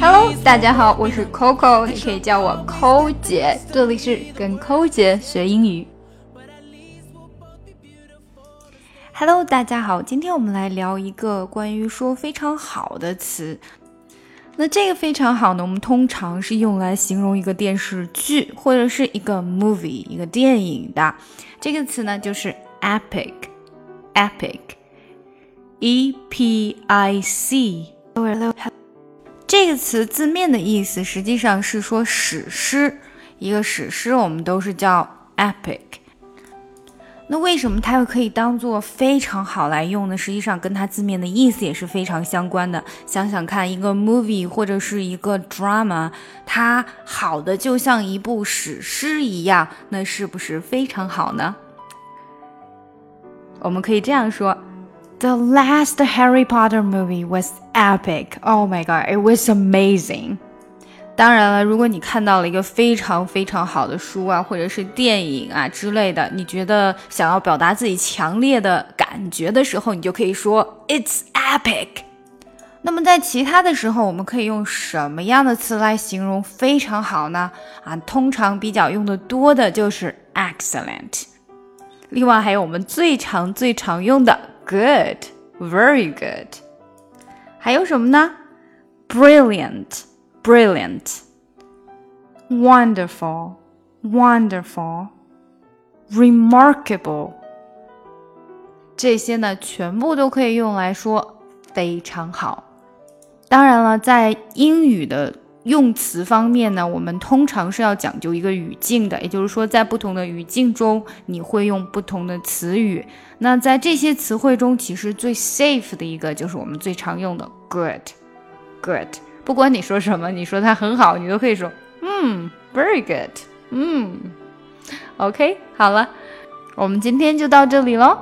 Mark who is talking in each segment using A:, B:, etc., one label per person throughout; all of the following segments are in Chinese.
A: Hello，大家好，我是 Coco，你可以叫我抠姐，这里是跟抠姐学英语。Hello，大家好，今天我们来聊一个关于说非常好的词。那这个非常好呢，我们通常是用来形容一个电视剧或者是一个 movie 一个电影的。这个词呢就是 epic，epic Epic。这个词字面的意思实际上是说史诗，一个史诗我们都是叫 epic。那为什么它又可以当做非常好来用呢？实际上跟它字面的意思也是非常相关的。想想看，一个 movie 或者是一个 drama，它好的就像一部史诗一样，那是不是非常好呢？我们可以这样说：The last Harry Potter movie was epic. Oh my god, it was amazing. 当然了，如果你看到了一个非常非常好的书啊，或者是电影啊之类的，你觉得想要表达自己强烈的感觉的时候，你就可以说 It's epic。那么在其他的时候，我们可以用什么样的词来形容非常好呢？啊，通常比较用的多的就是 excellent。另外还有我们最常最常用的 good，very good。还有什么呢？brilliant。brilliant, wonderful, wonderful, remarkable，这些呢全部都可以用来说非常好。当然了，在英语的 用词方面呢，我们通常是要讲究一个语境的，也就是说，在不同的语境中，你会用不同的词语。那在这些词汇中，其实最 safe 的一个就是我们最常用的 good，good。不管你说什么，你说它很好，你都可以说，嗯，very good，嗯，OK，好了，我们今天就到这里喽。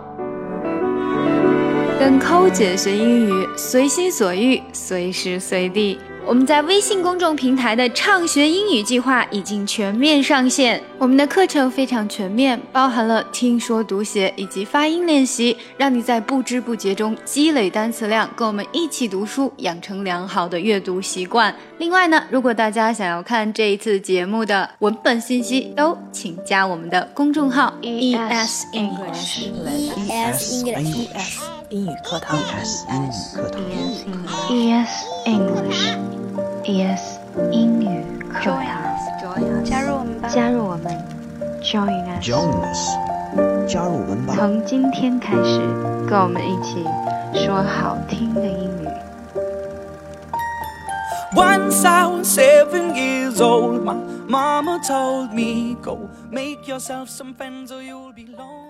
A: 跟抠姐学英语，随心所欲，随时随地。我们在微信公众平台的畅学英语计划已经全面上线。我们的课程非常全面，包含了听说读写以及发音练习，让你在不知不觉中积累单词量，跟我们一起读书，养成良好的阅读习惯。另外呢，如果大家想要看这一次节目的文本信息，都请加我们的公众号 E S English
B: E S English 英语课堂
C: ES 英语课堂
D: E S English E S 英语课堂，
B: 加入我们吧，
D: 加入我们，Join
C: us，，Join us，加入我们吧。
D: 从今天开始，跟我们一起说好听的英语。
E: Once I was seven years old, my mama told me, Go make yourself some friends or you'll be lonely.